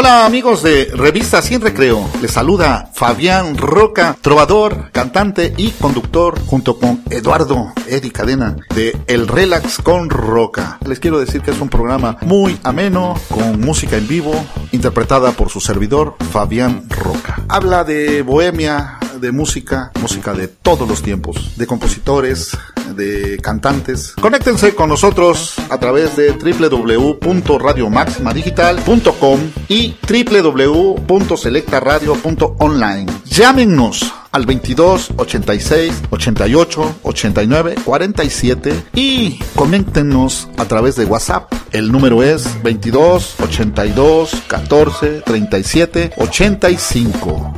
Hola amigos de Revista Sin Recreo, les saluda Fabián Roca, trovador, cantante y conductor junto con Eduardo Edi Cadena de El Relax con Roca. Les quiero decir que es un programa muy ameno, con música en vivo, interpretada por su servidor Fabián Roca. Habla de bohemia, de música, música de todos los tiempos, de compositores, de cantantes. Conéctense con nosotros a través de www.radiomaximadigital.com y www.selectaradio.online. Llámenos al 22 86 88 89 47 y coméntenos a través de WhatsApp. El número es 22 82 14 37 85.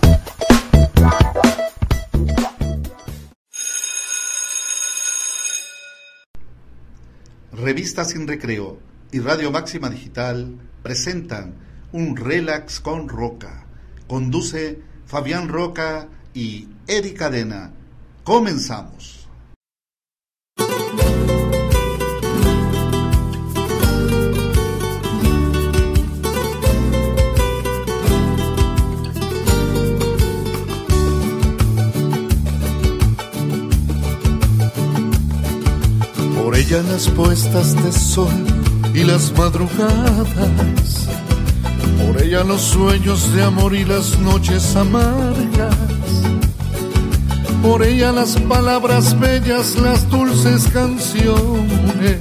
Revista Sin Recreo y Radio Máxima Digital presentan un relax con Roca. Conduce Fabián Roca y Eri Cadena. Comenzamos. Por ella las puestas de sol y las madrugadas. Por ella los sueños de amor y las noches amargas. Por ella las palabras bellas, las dulces canciones.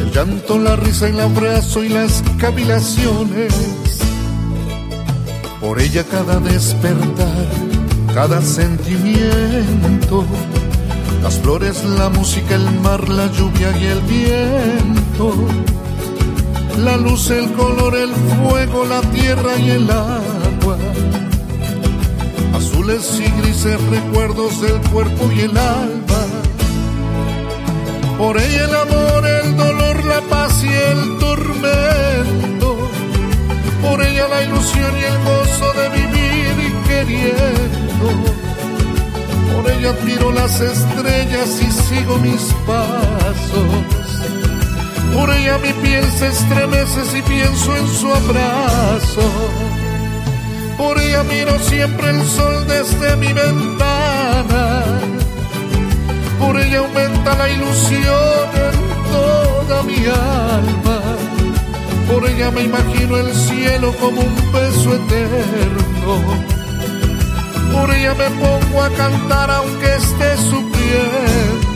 El llanto, la risa, el abrazo y las cavilaciones. Por ella cada despertar, cada sentimiento las flores, la música, el mar, la lluvia y el viento. La luz, el color, el fuego, la tierra y el agua. Azules y grises recuerdos del cuerpo y el alma. Por ella el amor, el dolor, la paz y el tormento. Por ella la ilusión y el gozo de vivir y queriendo por ella admiro las estrellas y sigo mis pasos. Por ella mi piel se estremece si pienso en su abrazo. Por ella miro siempre el sol desde mi ventana. Por ella aumenta la ilusión en toda mi alma. Por ella me imagino el cielo como un beso eterno por ella me pongo a cantar aunque esté sufriendo.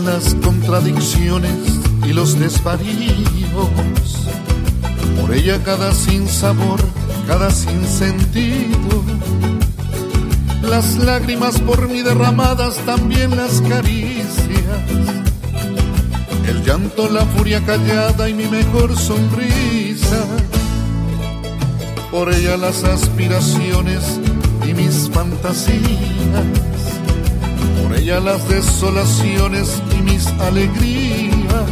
Las contradicciones y los desvaríos. Por ella cada sinsabor cada sinsentido. Las lágrimas por mí derramadas, también las caricias. El llanto, la furia callada y mi mejor sonrisa. Por ella las aspiraciones y mis fantasías. Por ella las desolaciones y mis alegrías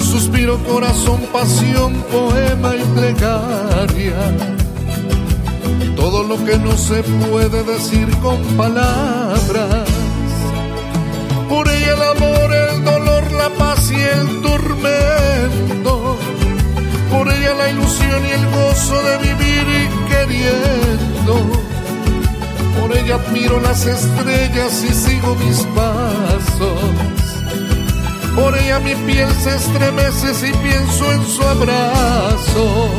suspiro, corazón, pasión, poema y plegaria. Todo lo que no se puede decir con palabras. Por ella el amor, el dolor, la paz y el tormento. Por ella la ilusión y el gozo de vivir y queriendo. Por ella admiro las estrellas y sigo mis pasos por ella mi piel se estremece si pienso en su abrazo.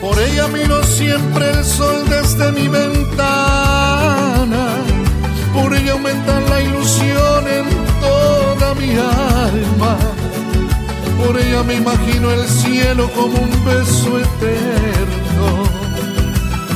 Por ella miro siempre el sol desde mi ventana. Por ella aumenta la ilusión en toda mi alma. Por ella me imagino el cielo como un beso eterno.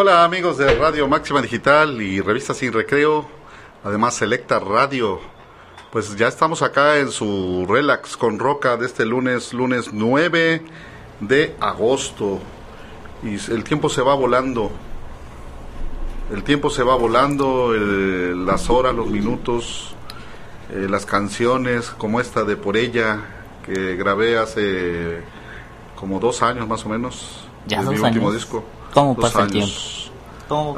Hola amigos de Radio Máxima Digital y Revista Sin Recreo, además Selecta Radio. Pues ya estamos acá en su Relax con Roca de este lunes, lunes 9 de agosto. Y el tiempo se va volando. El tiempo se va volando, las horas, los minutos, eh, las canciones, como esta de Por ella, que grabé hace como dos años más o menos. Ya mi último disco. ¿Cómo pasa el tiempo? ¿Cómo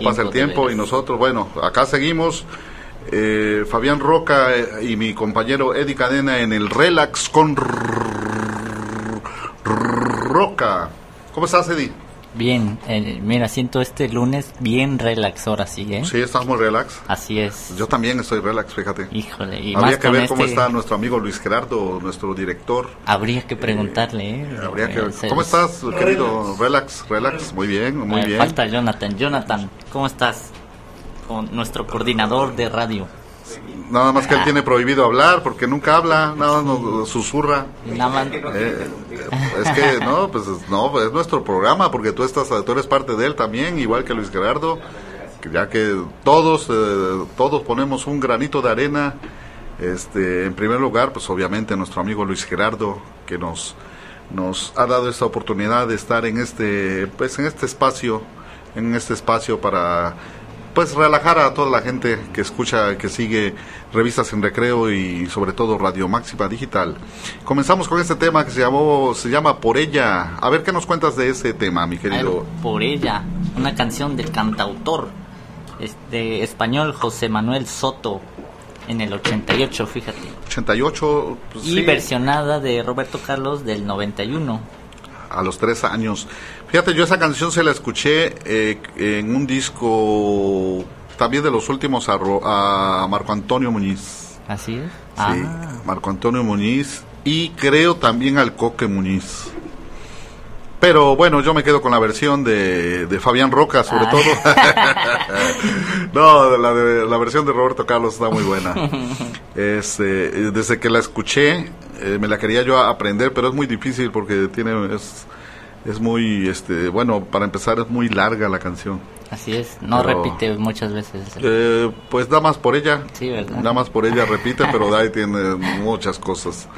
pasa, el, tiempo? Y nosotros, bueno, acá seguimos. Eh, Fabián Roca eh, y mi compañero Eddie Cadena en el Relax con Roca. ¿Cómo estás, Eddie? Bien, eh, mira, siento este lunes bien relax ahora sí, ¿eh? Sí, estás muy relax. Así es. Yo también estoy relax, fíjate. Híjole, y Habría que ver cómo este está nuestro amigo Luis Gerardo, nuestro director. Habría que preguntarle, ¿eh? Habría que... ¿Cómo estás, querido? Relax, relax, muy bien, muy bien. Falta Jonathan. Jonathan, ¿cómo estás? Con nuestro coordinador de radio. Nada más que él tiene prohibido hablar porque nunca habla, nada nos susurra. Eh, es que no, pues no, es nuestro programa porque tú estás, tú eres parte de él también, igual que Luis Gerardo, ya que todos, eh, todos ponemos un granito de arena. Este, en primer lugar, pues obviamente nuestro amigo Luis Gerardo que nos nos ha dado esta oportunidad de estar en este, pues en este espacio, en este espacio para pues relajar a toda la gente que escucha, que sigue revistas en recreo y sobre todo Radio Máxima Digital. Comenzamos con este tema que se llamó, se llama Por ella. A ver qué nos cuentas de ese tema, mi querido. Por ella, una canción del cantautor este español José Manuel Soto en el 88, fíjate. 88, pues y versionada de Roberto Carlos del 91. A los tres años. Fíjate, yo esa canción se la escuché eh, en un disco también de los últimos a, Marco Antonio Muñiz. Así es. Sí, ah. Marco Antonio Muñiz y creo también al Coque Muñiz. Pero bueno, yo me quedo con la versión de, Fabián Roca, sobre ah. todo. no, la, la versión de Roberto Carlos está muy buena. Este, desde que la escuché, eh, me la quería yo aprender, pero es muy difícil porque tiene es, es muy, este, bueno, para empezar es muy larga la canción. Así es, no repite muchas veces. Eh, pues da más por ella. Sí, ¿verdad? Nada más por ella repite, pero da tiene muchas cosas.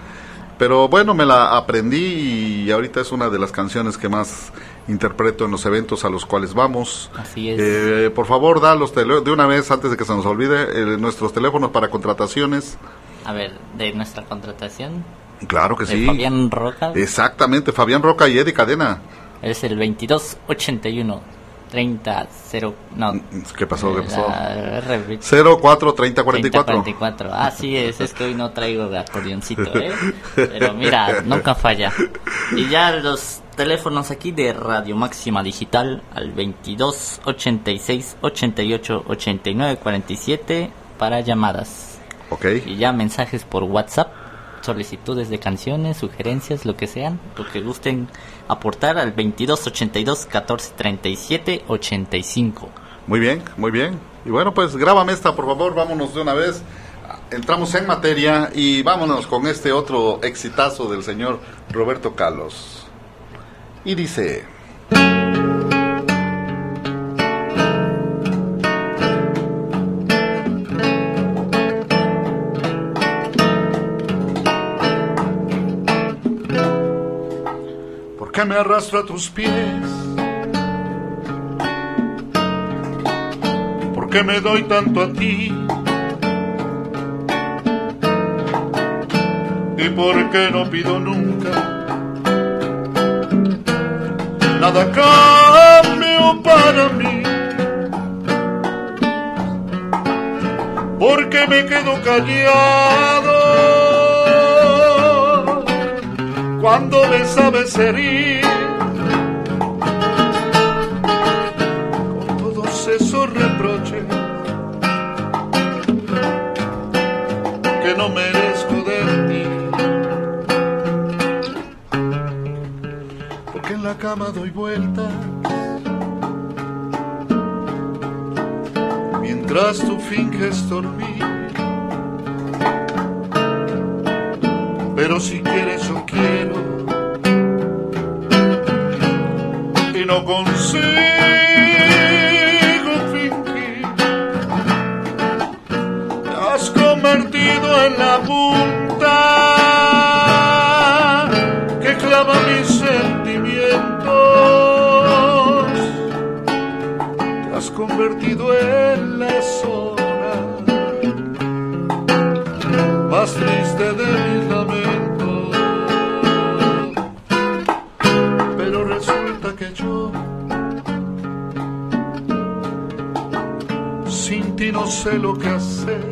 Pero bueno, me la aprendí y ahorita es una de las canciones que más interpreto en los eventos a los cuales vamos. Así es. Eh, por favor, da los de una vez antes de que se nos olvide eh, nuestros teléfonos para contrataciones. A ver, de nuestra contratación. Claro que sí. Fabián Roca. Exactamente, Fabián Roca y Eddie Cadena. Es el 2281 30 0 no ¿Qué pasó? ¿Qué pasó? 04 30 44 44 Así es, es que hoy no traigo de acordeoncito, ¿eh? Pero mira, nunca falla. Y ya los teléfonos aquí de Radio Máxima Digital al 22 86 88 89 47 para llamadas. Ok. Y ya mensajes por WhatsApp solicitudes de canciones, sugerencias, lo que sean, lo que gusten aportar al 22 82 14 37 85. Muy bien, muy bien. Y bueno, pues grábame esta, por favor, vámonos de una vez. Entramos en materia y vámonos con este otro exitazo del señor Roberto Carlos. Y dice... que me arrastro a tus pies. ¿Por qué me doy tanto a ti? ¿Y por qué no pido nunca? Nada cambio para mí. Porque me quedo callado cuando me sabes herir. Con todos esos reproches que no merezco de ti. Porque en la cama doy vueltas. Mientras tú finges dormir pero si quieres yo quiero no consigo fingir. Has convertido en la lo que hacer.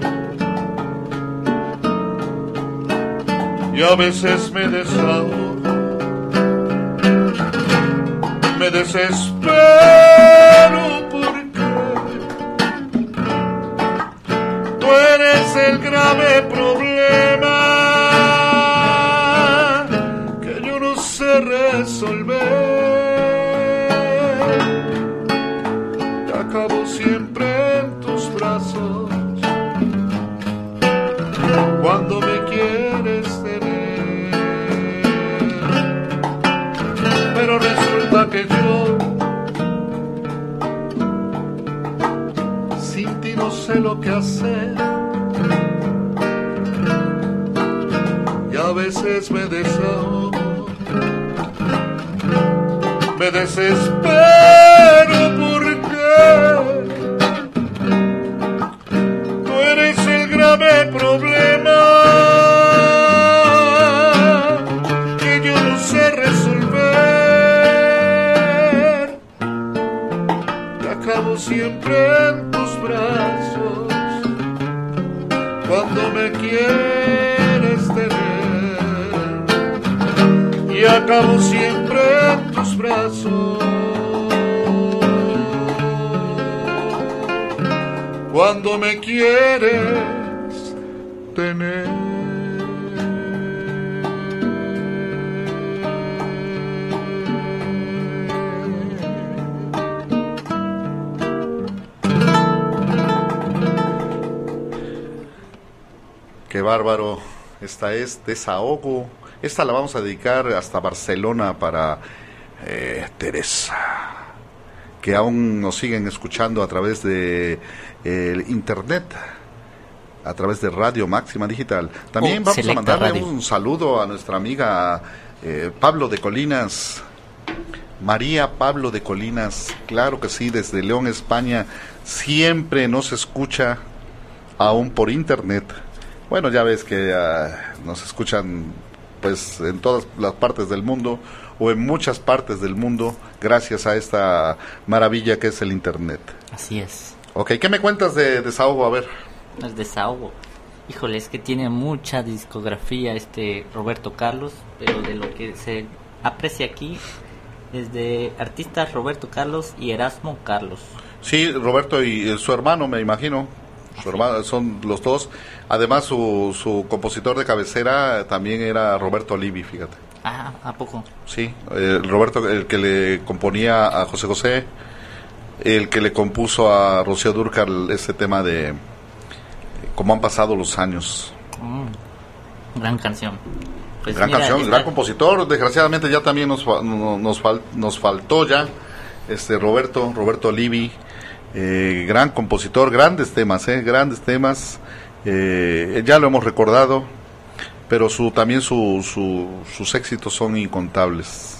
y a veces me desahogo, me desespero Y a veces me desahogo, me desespero porque tú eres el grave problema. que yo no sé resolver y acabo siempre en tus brazos cuando me quieres tener. Y acabo siempre en tus brazos. Cuando me quieres tener Qué bárbaro. Esta es Desahogo. Esta la vamos a dedicar hasta Barcelona para eh, Teresa, que aún nos siguen escuchando a través de el internet, a través de Radio Máxima Digital. También Oh, vamos a mandarle Radio. un saludo a nuestra amiga eh, Pablo de Colinas. María Pablo de Colinas, claro que sí, desde León, España, siempre nos escucha aún por internet. Bueno, ya ves que ah, nos escuchan pues en todas las partes del mundo o en muchas partes del mundo gracias a esta maravilla que es el internet. Así es. Ok, ¿qué me cuentas de desahogo? A ver. El desahogo. Híjole, es que tiene mucha discografía este Roberto Carlos, pero de lo que se aprecia aquí es de artistas Roberto Carlos y Erasmo Carlos. Sí, Roberto y eh, su hermano, me imagino. Su hermano, son los dos. Además, su, su compositor de cabecera también era Roberto Livi, fíjate. Ah, ¿a poco? Sí, eh, Roberto, el que le componía a José José, el que le compuso a Rocío Durcal ese tema de eh, cómo han pasado los años. Mm, gran canción. Pues gran mira, canción, gran compositor. Desgraciadamente ya también nos, nos, fal- nos faltó ya este Roberto, Roberto Livi, eh, gran compositor, grandes temas, eh, grandes temas. Eh, ya lo hemos recordado, pero su también su, su- sus éxitos son incontables.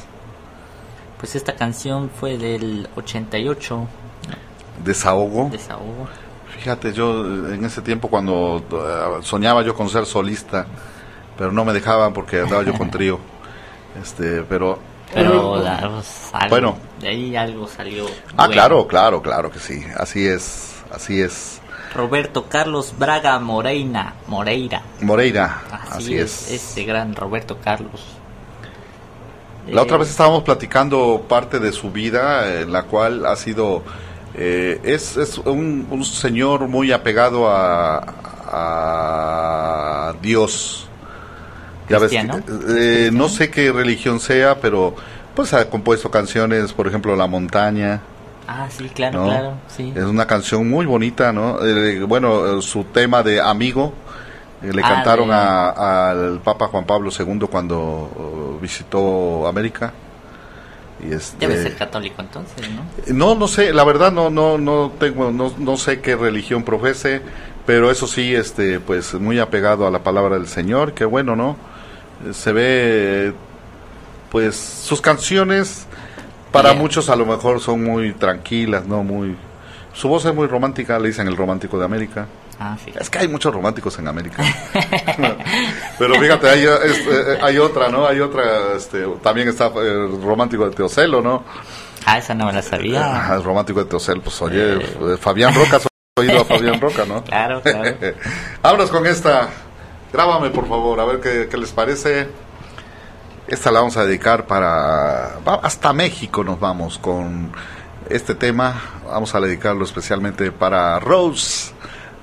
Pues esta canción fue del 88, Desahogo. Desahogo. Fíjate, yo en ese tiempo cuando eh, soñaba yo con ser solista, pero no me dejaban porque andaba yo con trío. Este, pero Pero la- Bueno. de ahí algo salió. Ah, bueno. claro, claro, claro que sí. Así es, así es. Roberto Carlos Braga Moreira. Moreira. Moreira, Así, así, es, es. Este gran Roberto Carlos. La Eh, otra vez estábamos platicando parte de su vida, en la cual ha sido, eh, es, es un, un señor muy apegado a, a Dios. Ya ves, ¿Cristiano? eh, no sé qué religión sea, pero pues ha compuesto canciones, por ejemplo, La Montaña. Ah, sí, claro, ¿no? claro. Sí. Es una canción muy bonita, ¿no? Eh, bueno, eh, su tema de Amigo eh, le Ah, cantaron al Papa Juan Pablo II cuando eh, visitó América. Y este, Debe ser católico entonces, ¿no? no, no sé, la verdad no, no, no tengo, no, no sé qué religión profese, pero eso sí, este, pues muy apegado a la palabra del Señor, que bueno, ¿no? Se ve, pues sus canciones para Bien. muchos a lo mejor son muy tranquilas, ¿no? Muy, su voz es muy romántica, le dicen el romántico de América. Ah. Es que hay muchos románticos en América. Pero fíjate, hay, es- eh, hay otra, ¿no? Hay otra, este, también está el romántico de Teocelo, ¿no? Ah, esa no me la sabía. Ah, el romántico de Teocelo, pues oye, eh, Fabián Roca, ¿has oído a Fabián Roca, no? Claro, claro. Vámonos con esta. Grábame, por favor, a ver qué, les parece. Esta la vamos a dedicar para... hasta México nos vamos con este tema. Vamos a dedicarlo especialmente para Rose.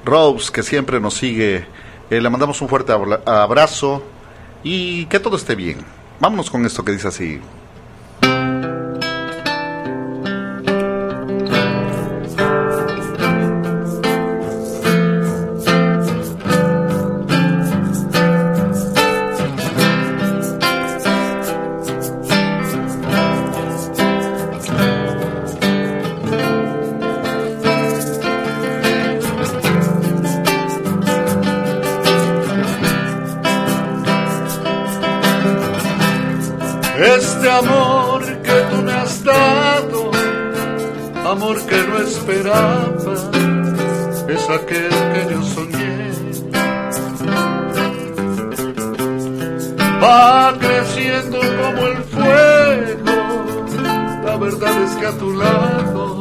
Rose, que siempre nos sigue. Eh, le mandamos un fuerte abra- abrazo y que todo esté bien. Vámonos con esto que dice así. Es aquel que yo soñé. Va creciendo como el fuego, la verdad es que a tu lado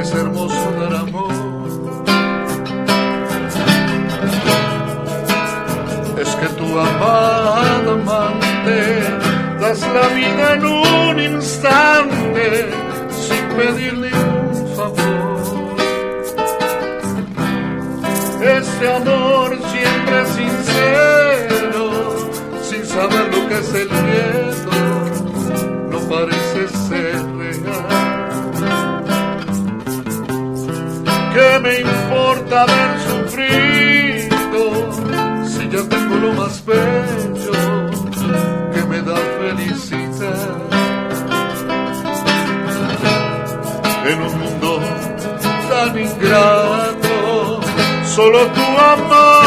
es hermoso dar amor. es que tu amada amante das la vida en un instante sin pedir Este amor siempre sincero, sin saber lo que es el miedo, no parece ser real. ¿Qué me importa haber sufrido si ya tengo lo más bello que me da felicidad? En un mundo tan ingrato, solo tu amada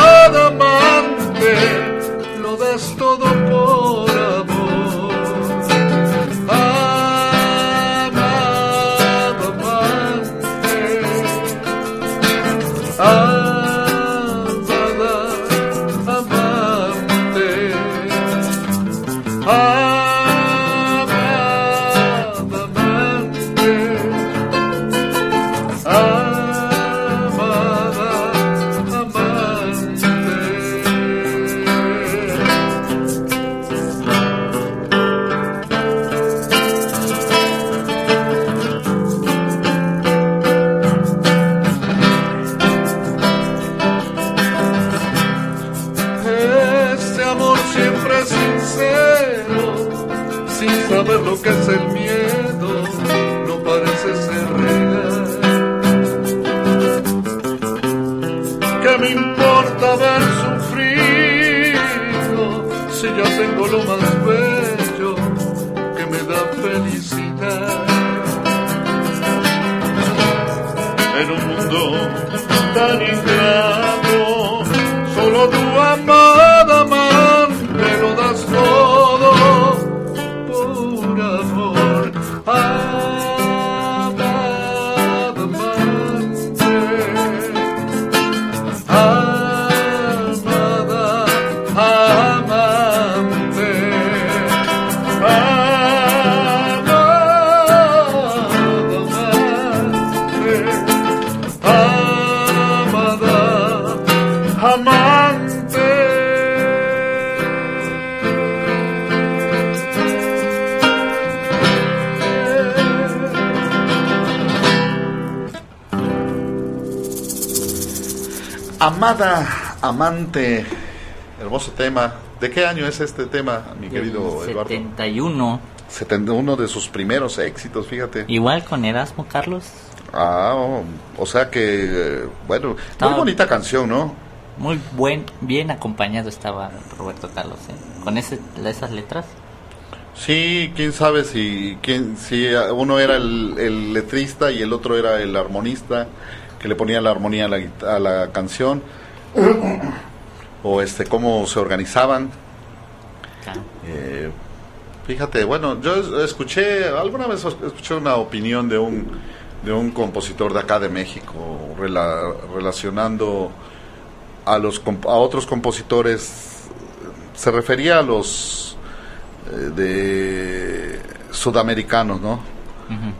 tan ingrato. Solo tu amada Amada, amante, hermoso tema. ¿De qué año es este tema, mi querido Eduardo? 71. 71 de sus primeros éxitos, fíjate. Igual con Erasmo Carlos. Ah, oh, o sea que, bueno, muy bonita canción, ¿no? Muy buen, bien acompañado estaba Roberto Carlos, ¿eh? Con ese, esas letras. Sí, quién sabe si, quién, si uno era el, el letrista y el otro era el armonista. Que le ponían la armonía a la, guita- a la canción, o este cómo se organizaban. Claro. Eh, fíjate, bueno, yo es- escuché, alguna vez escuché una opinión de un, de un compositor de acá de México rela- relacionando a, los, a otros compositores, se refería a los eh, de sudamericanos, ¿no?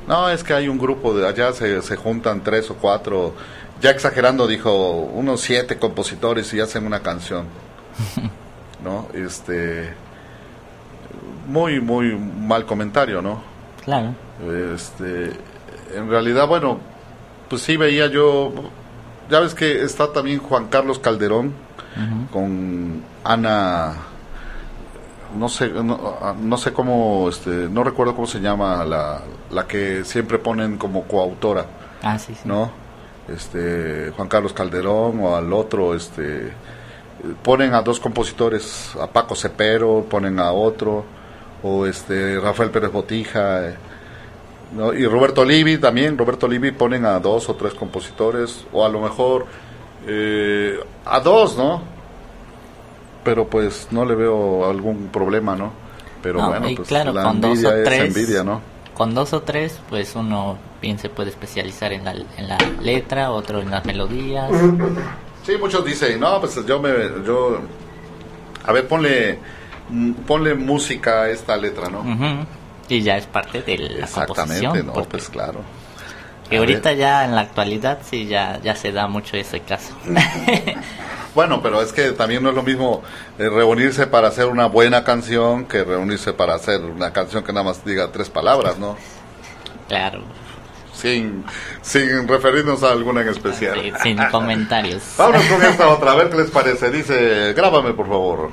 No, es que hay un grupo de allá, se, se juntan tres o cuatro, ya exagerando dijo, unos siete compositores y hacen una canción. ¿No? Este. Muy, muy mal comentario, ¿no? Claro. Este. En realidad, bueno, pues sí veía yo. Ya ves que está también Juan Carlos Calderón con Ana no sé no, no sé cómo este no recuerdo cómo se llama la, la que siempre ponen como coautora Ah, sí, sí. no este Juan Carlos Calderón o al otro este ponen a dos compositores a Paco Cepero ponen a otro o este Rafael Pérez Botija eh, ¿no? y Roberto Livi también Roberto Livi ponen a dos o tres compositores o a lo mejor eh, a dos no pero pues no le veo algún problema no pero No, bueno pues claro, la con dos o es tres, envidia no Con dos o tres, pues uno bien se puede especializar en la, en la letra, otro en las melodías. Sí, muchos dicen, no, pues yo me, yo, a ver, ponle, mm, ponle música a esta letra, ¿no? Ujú. Y ya es parte de la Exactamente, composición. no, pues claro. que ahorita ver. ya en la actualidad sí ya, ya se da mucho ese caso. Bueno, pero es que también no es lo mismo eh, reunirse para hacer una buena canción que reunirse para hacer una canción que nada más diga tres palabras, ¿no? claro, Sin, sin referirnos a alguna en especial. sí, sin comentarios. Vámonos con esta otra, a ver qué les parece. Dice, grábame por favor.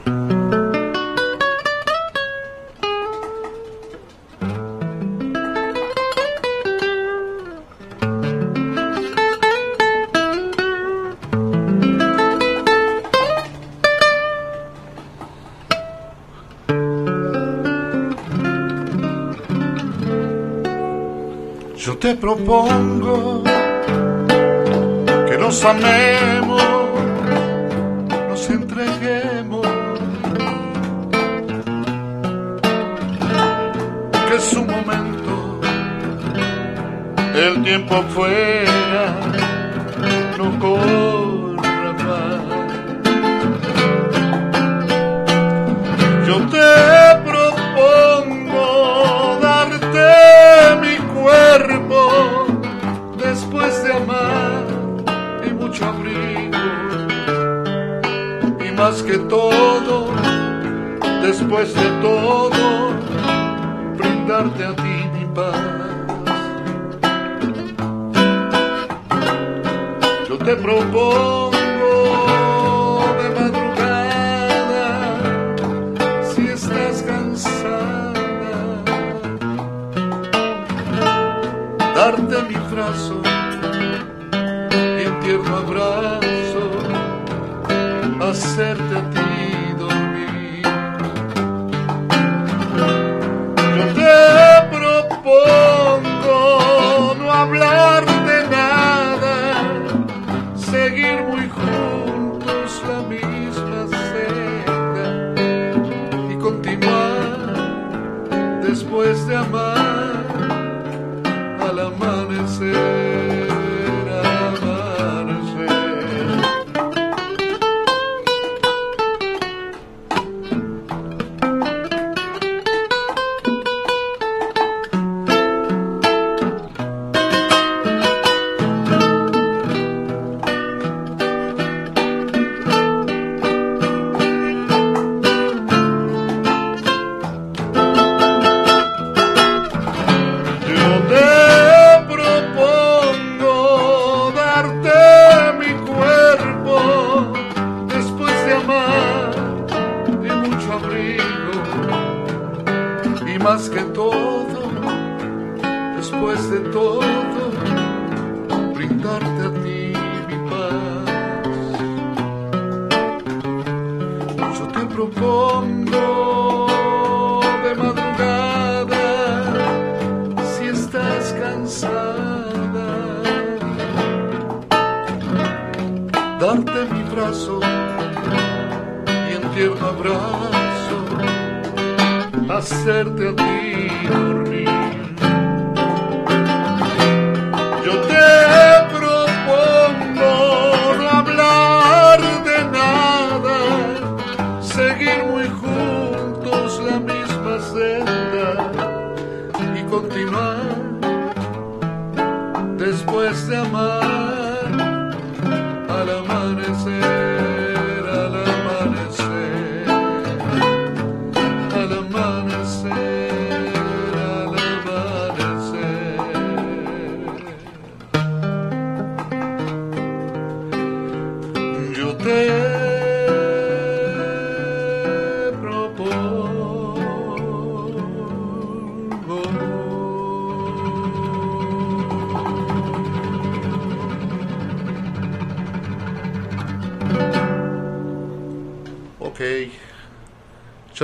Te propongo que nos amemos, nos entreguemos, que es un momento, el tiempo fuera, que todo, después de todo, brindarte a ti mi paz. Yo te propongo de madrugada si estás cansada, darte mi brazo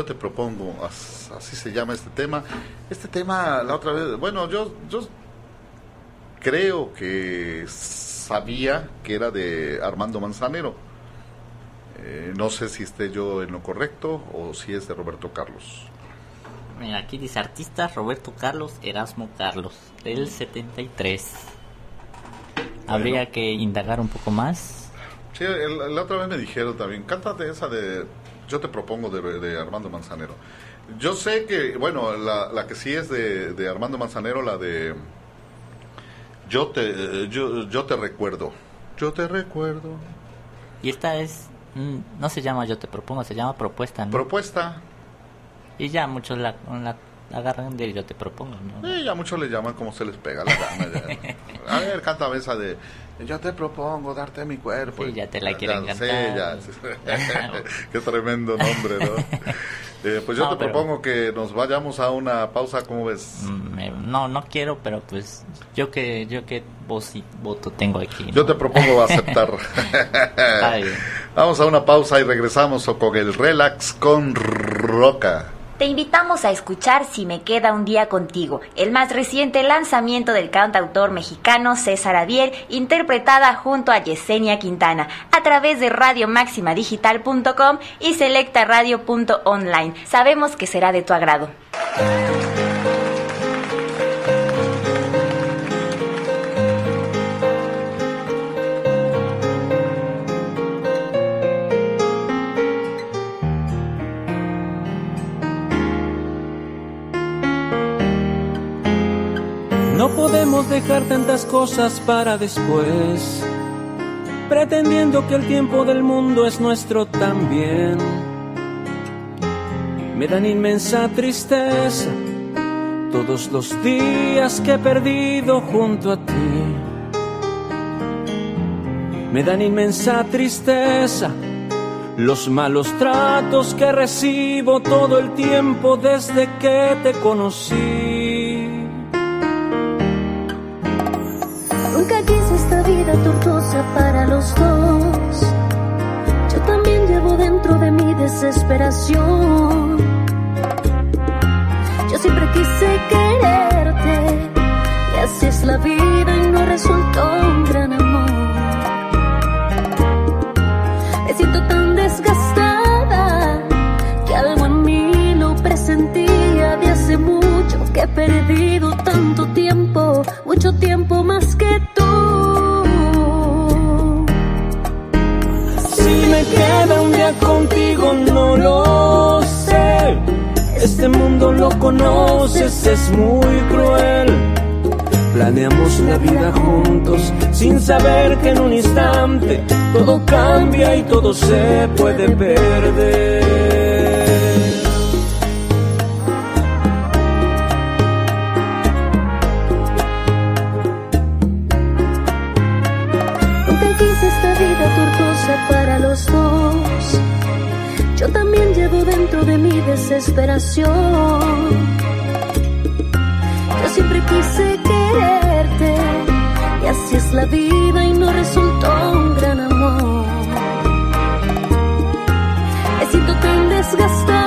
yo te propongo, así se llama este tema. Este tema, la otra vez, bueno, yo, yo creo que sabía que era de Armando Manzanero. Eh, no sé si esté yo en lo correcto o si es de Roberto Carlos. Mira, aquí dice artista Roberto Carlos Erasmo Carlos, del 73. Habría que indagar un poco más. Sí, la otra vez me dijeron también, cántate esa de yo te propongo de, Armando Manzanero. Yo sé que, bueno, la, que sí es de, Armando Manzanero, la de yo te, yo, te recuerdo. Yo te recuerdo. Y esta es, mm, no se llama yo te propongo, se llama propuesta. Propuesta. Y ya muchos la, la agarran de yo te propongo. ¿no? Sí, ya muchos le llaman como se les pega la gana. A ver, canta esa de yo te propongo darte mi cuerpo. Sí, ya te la quieren cantar. Sí, ya. Qué tremendo nombre, ¿no? Eh, pues yo te propongo que nos vayamos a una pausa, ¿cómo ves? Mm, no, no quiero, pero pues yo que yo que voz y voto tengo aquí. Yo te propongo aceptar. Vamos a una pausa y regresamos con el relax con Roca. Te invitamos a escuchar Si me queda un día contigo, el más reciente lanzamiento del cantautor mexicano César Avier, interpretada junto a Yesenia Quintana, a través de radiomaximadigital.com y selectaradio.online. Sabemos que será de tu agrado. Dejar tantas cosas para después, pretendiendo que el tiempo del mundo es nuestro también. Me dan inmensa tristeza todos los días que he perdido junto a ti. Me dan inmensa tristeza los malos tratos que recibo todo el tiempo desde que te conocí. Para los dos. Yo también llevo dentro de mi desesperación. Yo siempre quise quererte y así es la vida y no resultó un gran amor. Me siento tan desgastada que algo en mí lo presentía de hace mucho que he perdido tanto tiempo, mucho tiempo más que contigo, no lo sé. Este mundo lo conoces, es muy cruel. Planeamos la vida juntos sin saber que en un instante todo cambia y todo se puede perder. Mi desesperación. Yo siempre quise quererte y así es la vida y no resultó un gran amor. Me siento tan desgastada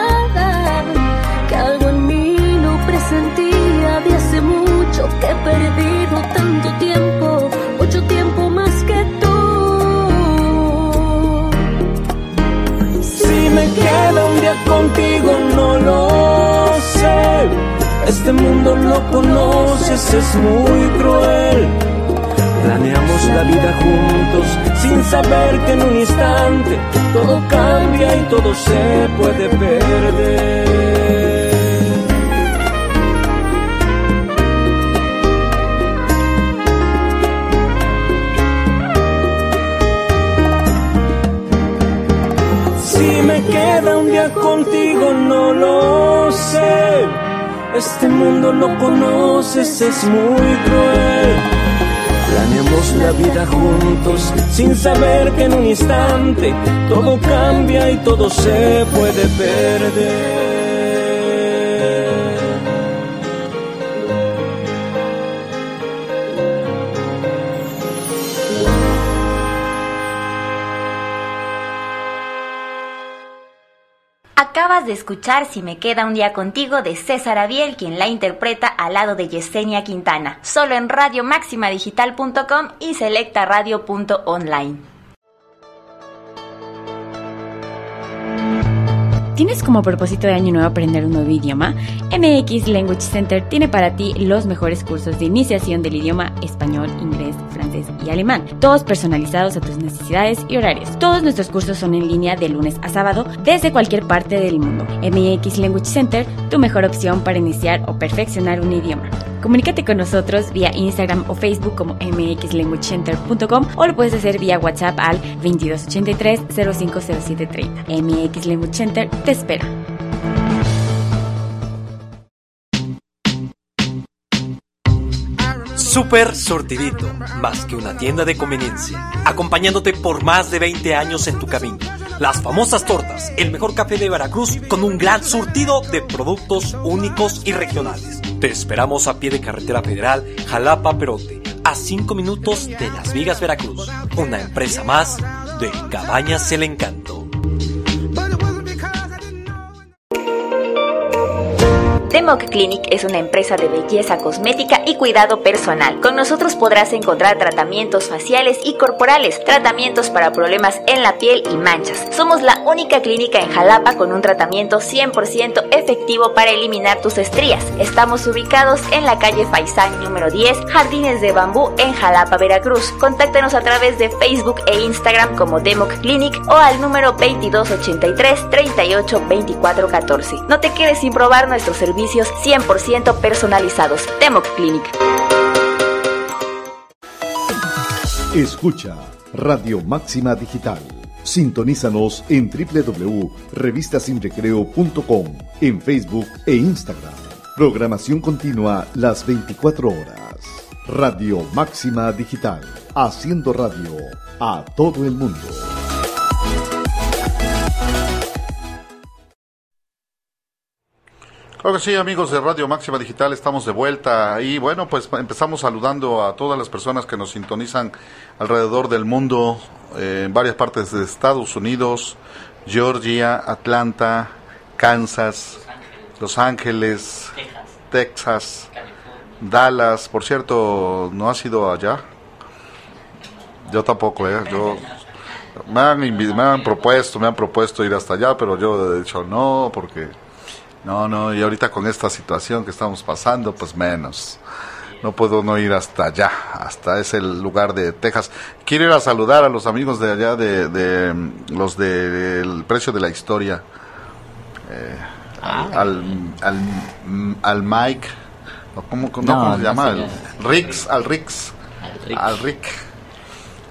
contigo no lo sé. Este mundo lo conoces, es muy cruel. Planeamos la vida juntos sin saber que en un instante todo cambia y todo se puede perder. Queda un día contigo, no lo sé. Este mundo lo conoces, es muy cruel. Planeamos la vida juntos sin saber que en un instante todo cambia y todo se puede perder. Acabas de escuchar Si me queda un día contigo de César Abiel, quien la interpreta al lado de Yesenia Quintana, solo en radiomaximadigital.com y selectaradio.online. ¿Tienes como propósito de año nuevo aprender un nuevo idioma? MX Language Center tiene para ti los mejores cursos de iniciación del idioma español, inglés, y alemán, todos personalizados a tus necesidades y horarios. Todos nuestros cursos son en línea de lunes a sábado desde cualquier parte del mundo. MX Language Center, tu mejor opción para iniciar o perfeccionar un idioma. Comunícate con nosotros vía Instagram o Facebook como mxlanguagecenter.com o lo puedes hacer vía WhatsApp al 2283 050730. MX Language Center te espera. Super Sortidito, más que una tienda de conveniencia, acompañándote por más de 20 años en tu camino. Las famosas tortas, el mejor café de Veracruz con un gran surtido de productos únicos y regionales. Te esperamos a pie de carretera federal Jalapa Perote, a 5 minutos de Las Vigas, Veracruz. Una empresa más de Cabañas El Encanto. Democ Clinic es una empresa de belleza cosmética y cuidado personal. Con nosotros podrás encontrar tratamientos faciales y corporales, tratamientos para problemas en la piel y manchas. Somos la única clínica en Jalapa con un tratamiento 100% efectivo para eliminar tus estrías. Estamos ubicados en la calle Faisán número 10, Jardines de Bambú en Jalapa, Veracruz. Contáctanos a través de Facebook e Instagram como Democ Clinic o al número 2283 38 24 14. No te quedes sin probar nuestros servicios 100% personalizados. Democ Clinic. Escucha Radio Máxima Digital. Sintonízanos en www.revistasinrecreo.com, en Facebook e Instagram. Programación continua las 24 horas. Radio Máxima Digital. Haciendo radio a todo el mundo. Claro sí, amigos de Radio Máxima Digital, estamos de vuelta y bueno, pues empezamos saludando a todas las personas que nos sintonizan alrededor del mundo, eh, en varias partes de Estados Unidos, Georgia, Atlanta, Kansas, Los Ángeles, Texas, Dallas. Por cierto, ¿no ha sido allá? Yo tampoco, ¿eh? Yo, me han, me han propuesto, me han propuesto ir hasta allá, pero yo he dicho no, porque no, no, y ahorita con esta situación que estamos pasando, pues menos. No puedo no ir hasta allá, hasta ese lugar de Texas. Quiero ir a saludar a los amigos de allá, de, de los del precio de la historia. Eh, al, al, al, Mike, ¿cómo, cómo, se llama? al Rix, al Rix, al Rick.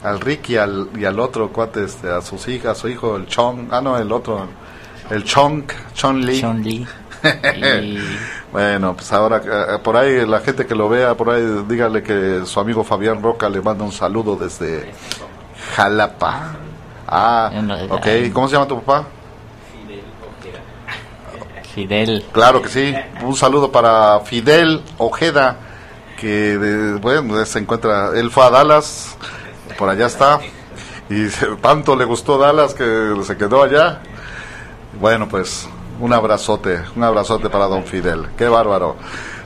Al Rick y al, y al otro cuate, este, a sus hijas, a su hijo, el Chong, ah no, el otro, el Chong, Chong Lee. Chong Lee. bueno, pues ahora eh, por ahí la gente que lo vea, por ahí dígale que su amigo Fabián Roca le manda un saludo desde Jalapa. Ah, ok. ¿Cómo se llama tu papá? Fidel. Claro que sí. Un saludo para Fidel Ojeda, que bueno, se encuentra, él fue a Dallas, por allá está, y tanto le gustó Dallas que se quedó allá. Bueno, pues un abrazote, un abrazote para don Fidel. Qué bárbaro.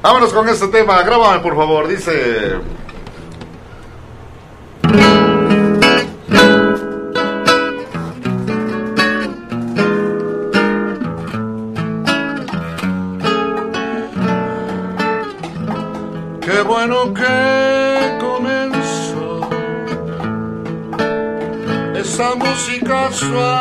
Vámonos con este tema. Grábame, por favor. Dice... Qué bueno que comenzó esa música suave.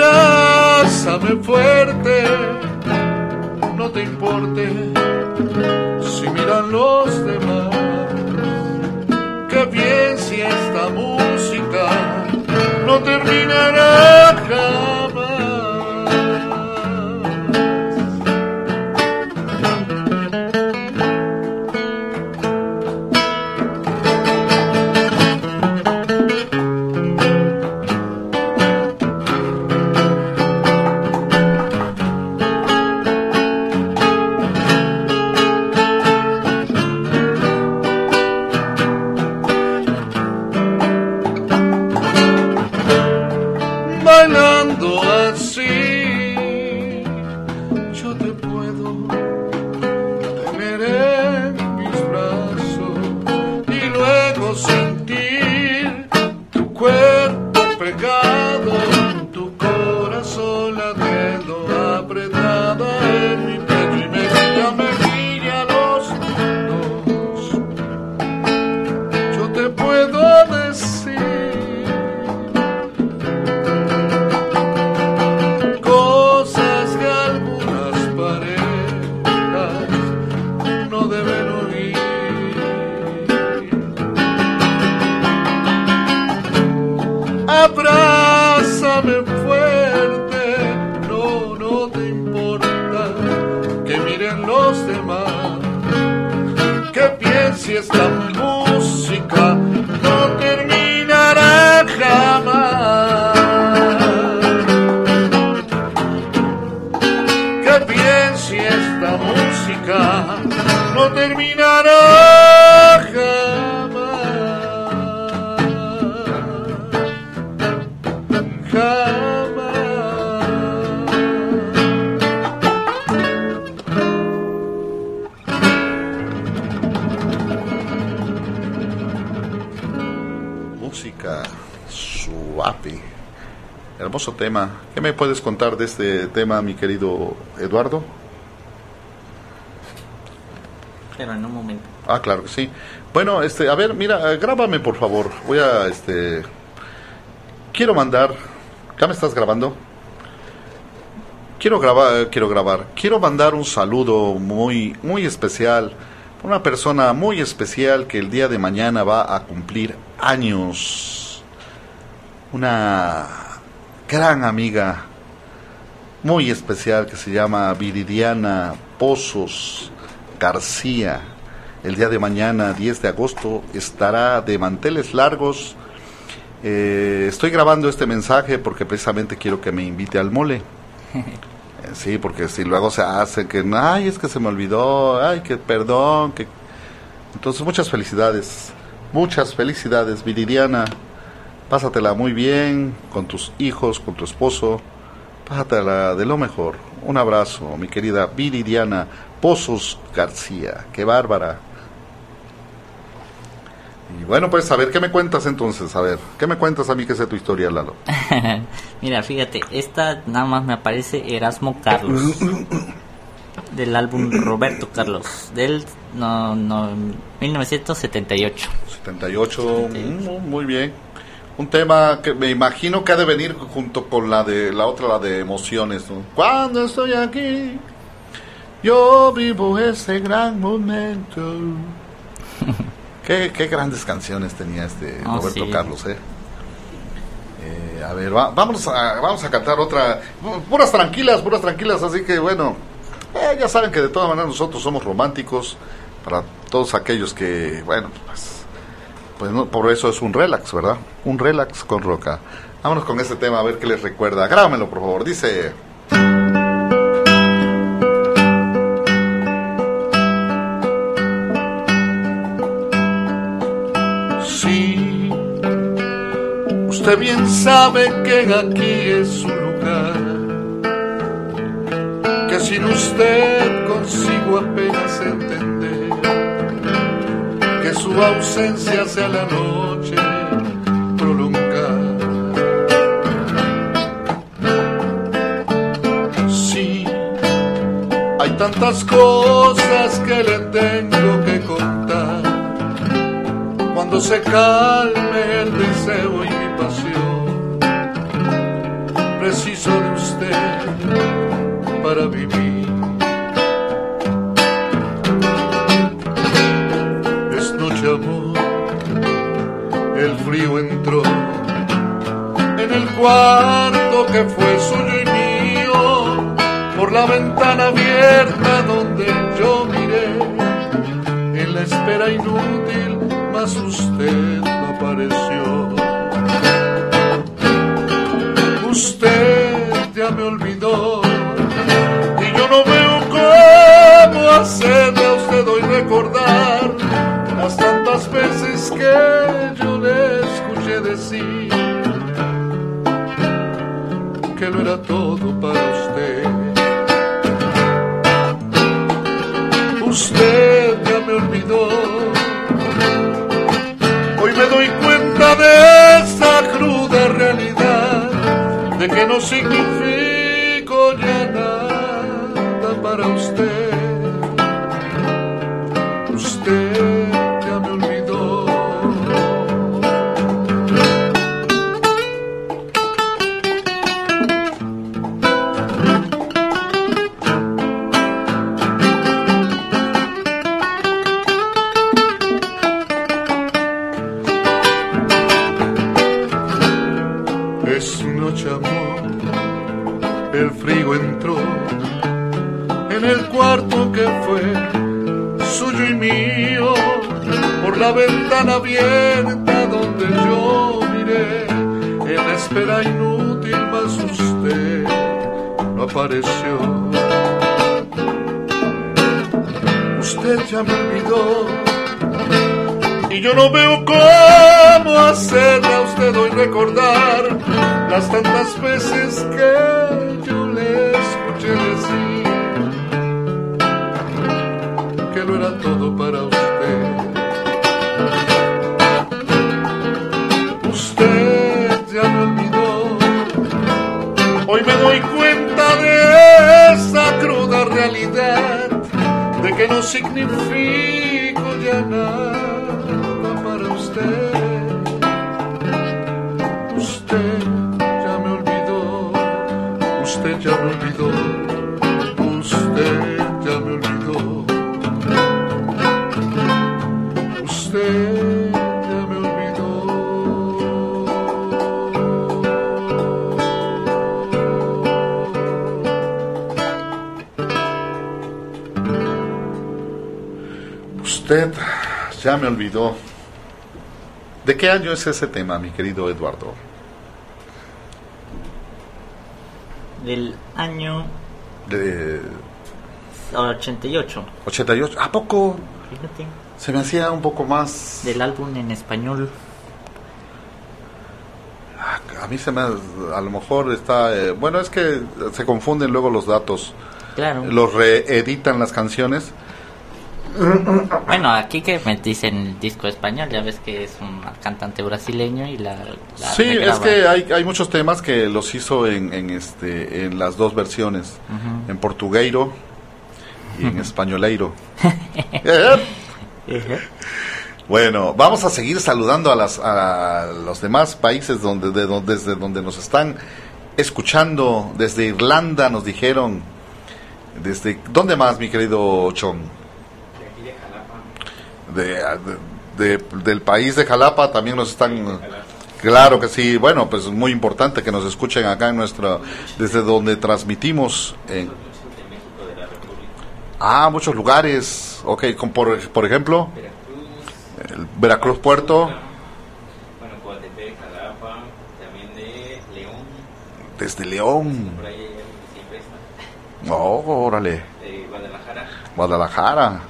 Abrázame fuerte, no te importe si miran los demás. Qué bien si esta música no terminará. No terminará. Música suave. Hermoso tema. ¿Qué me puedes contar de este tema, mi querido Eduardo? Pero en un momento. Ah, claro que sí. Bueno, este, a ver, mira, eh, grábame por favor. Voy a, este, quiero mandar. ¿Ya me estás grabando? Quiero grabar, eh, quiero grabar. Quiero mandar un saludo muy, muy especial. Una persona muy especial que el día de mañana va a cumplir años. Una gran amiga muy especial que se llama Viridiana Pozos García. El día de mañana, 10 de agosto, estará de manteles largos. Eh, estoy grabando este mensaje porque precisamente quiero que me invite al mole. Sí, porque si luego se hace que, ay, es que se me olvidó, ay, que perdón, que... Entonces, muchas felicidades, muchas felicidades, Viridiana. Pásatela muy bien con tus hijos, con tu esposo. Pásatela de lo mejor. Un abrazo, mi querida Viridiana Pozos García. Qué bárbara. Y bueno, pues a ver, ¿qué me cuentas entonces? A ver, ¿qué me cuentas a mí que sé tu historia, Lalo? Mira, fíjate, esta nada más me aparece Erasmo Carlos. del álbum Roberto Carlos, del no, no, 1978. 78, mm, muy bien. Un tema que me imagino que ha de venir junto con la de la otra, la de emociones. ¿no? Cuando estoy aquí, yo vivo ese gran momento. Qué, qué grandes canciones tenía este Ah, Roberto sí. Carlos, ¿eh? Eh, a ver, va- vamos, a, vamos a cantar otra. Puras tranquilas, puras tranquilas, así que bueno. eh, ya saben que de todas maneras nosotros somos románticos para todos aquellos que, bueno, pues, pues no, por eso es un relax, ¿verdad? Un relax con roca. Vámonos con este tema a ver qué les recuerda. Grábamelo, por favor. Dice. Usted bien sabe que aquí es su lugar, que sin usted consigo apenas entender. Que su ausencia sea la noche prolongada. Sí, hay tantas cosas que le tengo que contar. Cuando se calme el deseo Preciso de usted para vivir. Es noche amor, el frío entró en el cuarto que fue suyo y mío, por la ventana abierta donde yo miré, en la espera inútil, mas usted no apareció. Usted ya me olvidó y yo no veo cómo hacerle a usted hoy recordar las tantas veces que yo le escuché decir que no era todo para usted. Usted ya me olvidó. Hoy me doy cuenta de de que no significo ya nada para usted. Ventana abierta donde yo miré, en la espera inútil más usted no apareció. Usted ya me olvidó y yo no veo cómo hacerle a usted hoy recordar las tantas veces que yo le escuché decir que no era todo para usted. No significo ya nada para usted. Usted ya me olvidó, usted ya me olvidó, ya me olvidó. ¿De qué año es ese tema, mi querido Eduardo? Del año De 88. 88. ¿A poco? Fíjate. Se me hacía un poco más... Del álbum en español. A mí se me... A lo mejor está... eh, bueno, es que se confunden luego los datos. Claro. Los reeditan las canciones. Bueno, aquí que me dicen disco español, ya ves que es un cantante brasileño y la... la Sí, es que hay, hay muchos temas que los hizo en, en este en las dos versiones, en portugueiro y en españoleiro. Eh, bueno, vamos a seguir saludando a las a los demás países donde de donde desde donde nos están escuchando. Desde Irlanda nos dijeron. Desde dónde más, mi querido Chon. De, de- de- del país de Jalapa también nos están... Claro que sí, bueno, pues es muy importante que nos escuchen acá en nuestra, desde donde transmitimos. En, ah, muchos lugares, ok, con por, por ejemplo, el Veracruz Puerto, Bueno, Coatepec, Jalapa, también de León, desde León, por ahí hay algo que siempre está, oh, órale, Guadalajara, Guadalajara,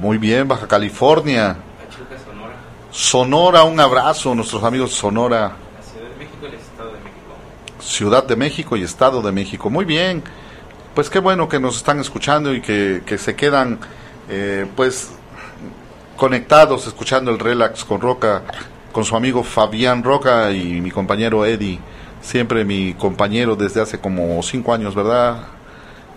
muy bien, Baja California, Sonora, Sonora, un abrazo, nuestros amigos Sonora, la Ciudad de México, el Estado de México. Ciudad de México y Estado de México. Muy bien, pues qué bueno que nos están escuchando y que, que se quedan eh, pues conectados escuchando el Relax con Roca, con su amigo Fabián Roca y mi compañero Eddie, siempre mi compañero desde hace como cinco años, ¿verdad?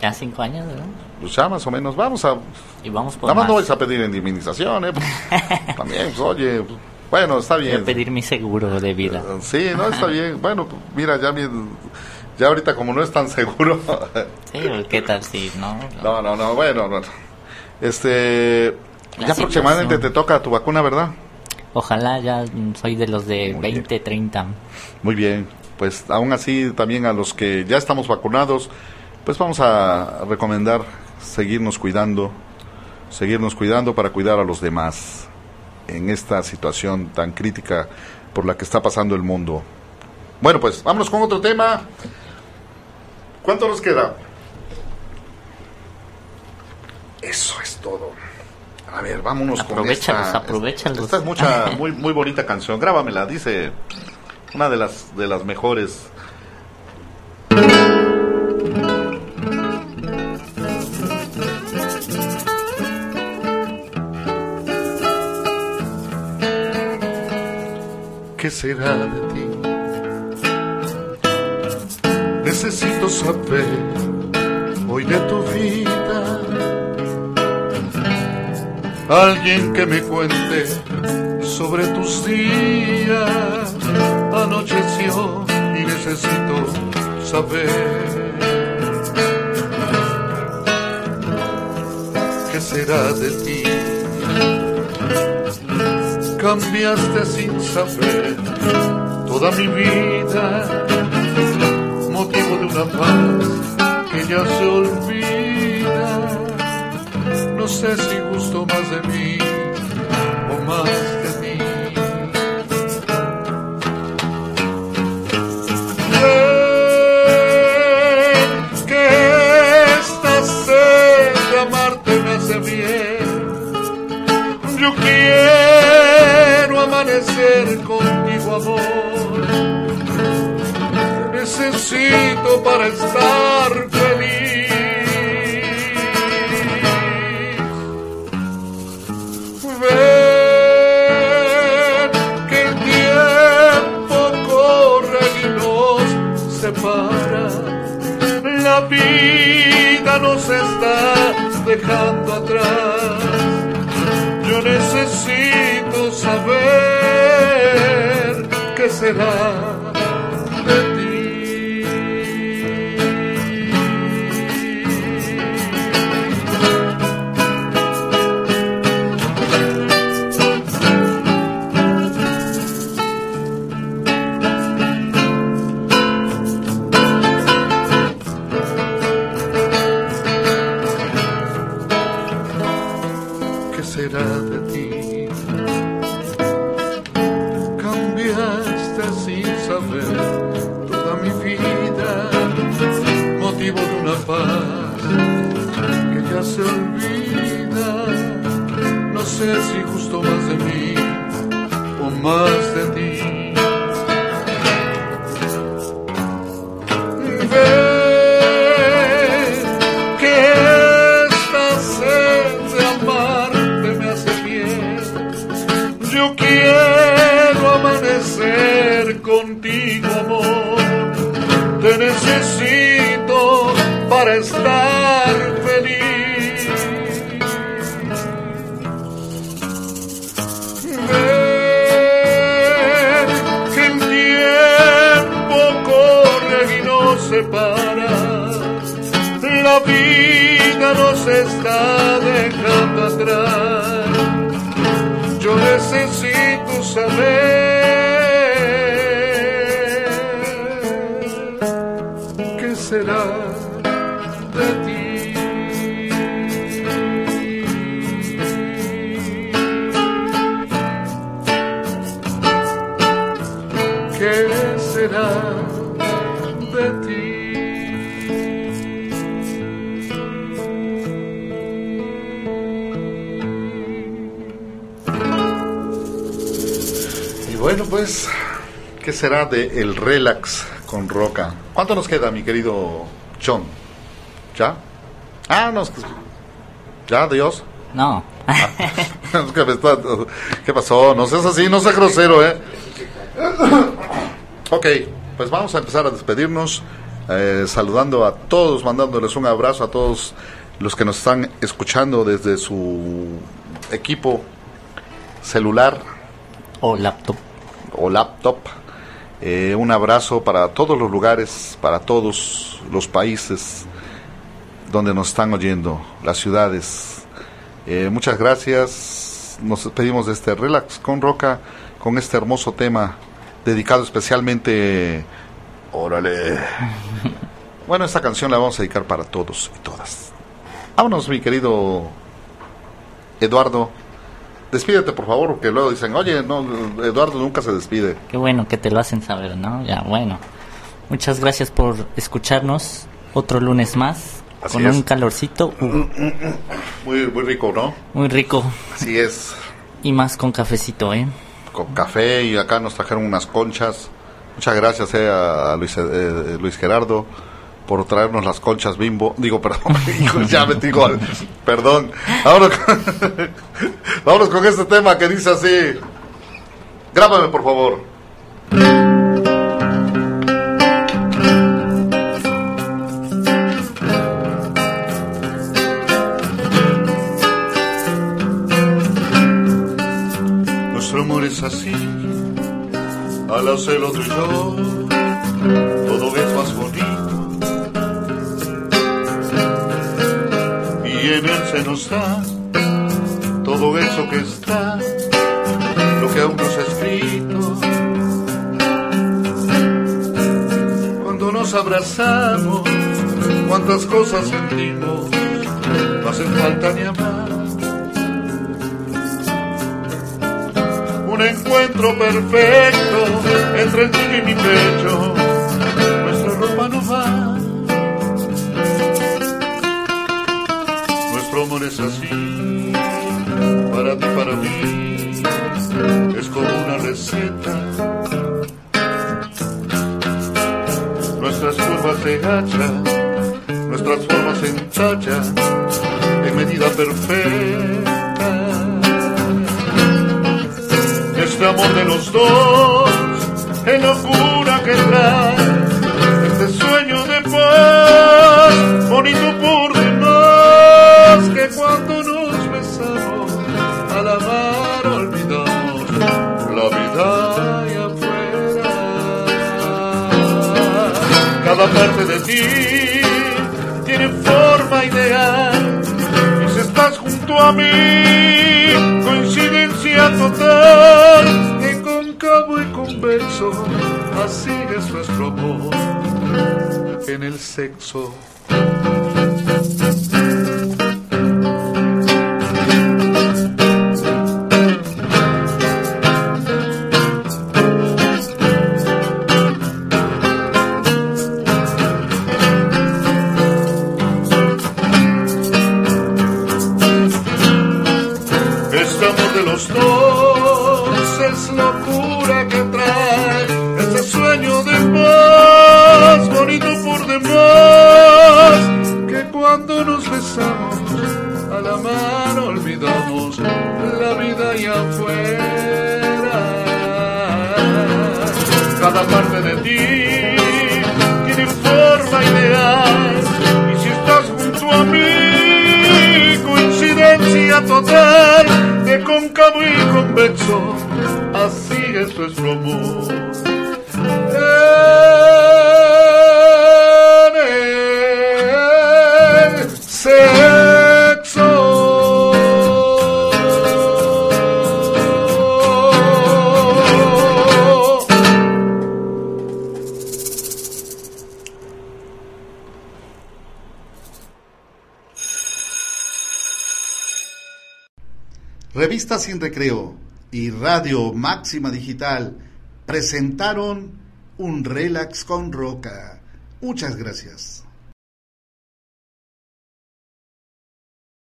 Ya cinco años, ¿verdad? Pues ya más o menos, vamos a... Y vamos por Nada más más. no vais a pedir indemnización, ¿eh? Pues, también, pues, oye, pues, bueno, está Voy a bien. pedir mi seguro de vida. Sí, no, está bien. Bueno, pues, mira, ya, ya ahorita como no es tan seguro. Sí, ¿qué tal si no? no, no, no, bueno, bueno. Este, La ya situación. te toca tu vacuna, ¿verdad? Ojalá ya soy de los de Muy 20, 30. Muy bien. Pues aún así también a los que ya estamos vacunados, pues vamos a recomendar seguirnos cuidando, seguirnos cuidando para cuidar a los demás en esta situación tan crítica por la que está pasando el mundo. Bueno, pues vámonos con otro tema. ¿Cuánto nos queda? Eso es todo. A ver, vámonos Aprovéchalos, con esta. aprovéchalos. Esta es mucha, muy, muy bonita canción. Grábamela, dice una de las de las mejores. Será de ti? Necesito saber hoy de tu vida. Alguien que me cuente sobre tus días. Anocheció y necesito saber qué será de ti. Cambiaste sin saber toda mi vida, motivo de una paz que ya se olvida. No sé si gusto más de mí o más necesito para estar feliz. Ven, que el tiempo corre y nos separa. La vida nos está dejando atrás. Yo necesito saber será de No sé si justo más de mí o más de ti. lograr. Yo necesito saber. Pues, ¿qué será de el relax con Roca? ¿Cuánto nos queda, mi querido John? ¿Ya? Ah, nos... ¿Ya, Dios? No. Está- ¿Qué pasó? No seas así, no seas grosero, ¿eh? Ok, pues vamos a empezar a despedirnos, eh, saludando a todos, mandándoles un abrazo a todos los que nos están escuchando desde su equipo celular o laptop. O laptop. Eh, un abrazo para todos los lugares, para todos los países donde nos están oyendo, las ciudades. Eh, muchas gracias. Nos despedimos de este Relax con Roca, con este hermoso tema dedicado especialmente. Órale. Bueno, esta canción la vamos a dedicar para todos y todas. Vámonos, mi querido Eduardo. Despídete, por favor, porque luego dicen, oye, no, Eduardo nunca se despide. Qué bueno que te lo hacen saber, ¿no? Ya, bueno. Muchas gracias por escucharnos otro lunes más. Así con es. un calorcito uh, Muy, muy rico, ¿no? muy rico. Así es. Y más con cafecito, ¿eh? Con café y acá nos trajeron unas conchas. Muchas gracias eh, a Luis, eh, Luis Gerardo por traernos las conchas bimbo. Digo, perdón, ya me digo, perdón. Vámonos con, vámonos con este tema que dice así. Grábame, por favor. Nuestro amor es así, al hacerlo tú y yo, todo es Y en él se nos da todo eso que está, lo que aún no se ha escrito. Cuando nos abrazamos, cuántas cosas sentimos, no hacen falta ni amar. un encuentro perfecto entre el tuyo y mi pecho. Para mí. Es como una receta. Nuestras curvas se gachan, nuestras formas se entachan en medida perfecta. Este amor de los dos, es locura que trae, este sueño de paz, bonito por parte de ti tiene forma ideal, y si estás junto a mí, coincidencia total, que cóncavo y convexo, así es nuestro amor. En el sexo. Digital presentaron un relax con roca. Muchas gracias.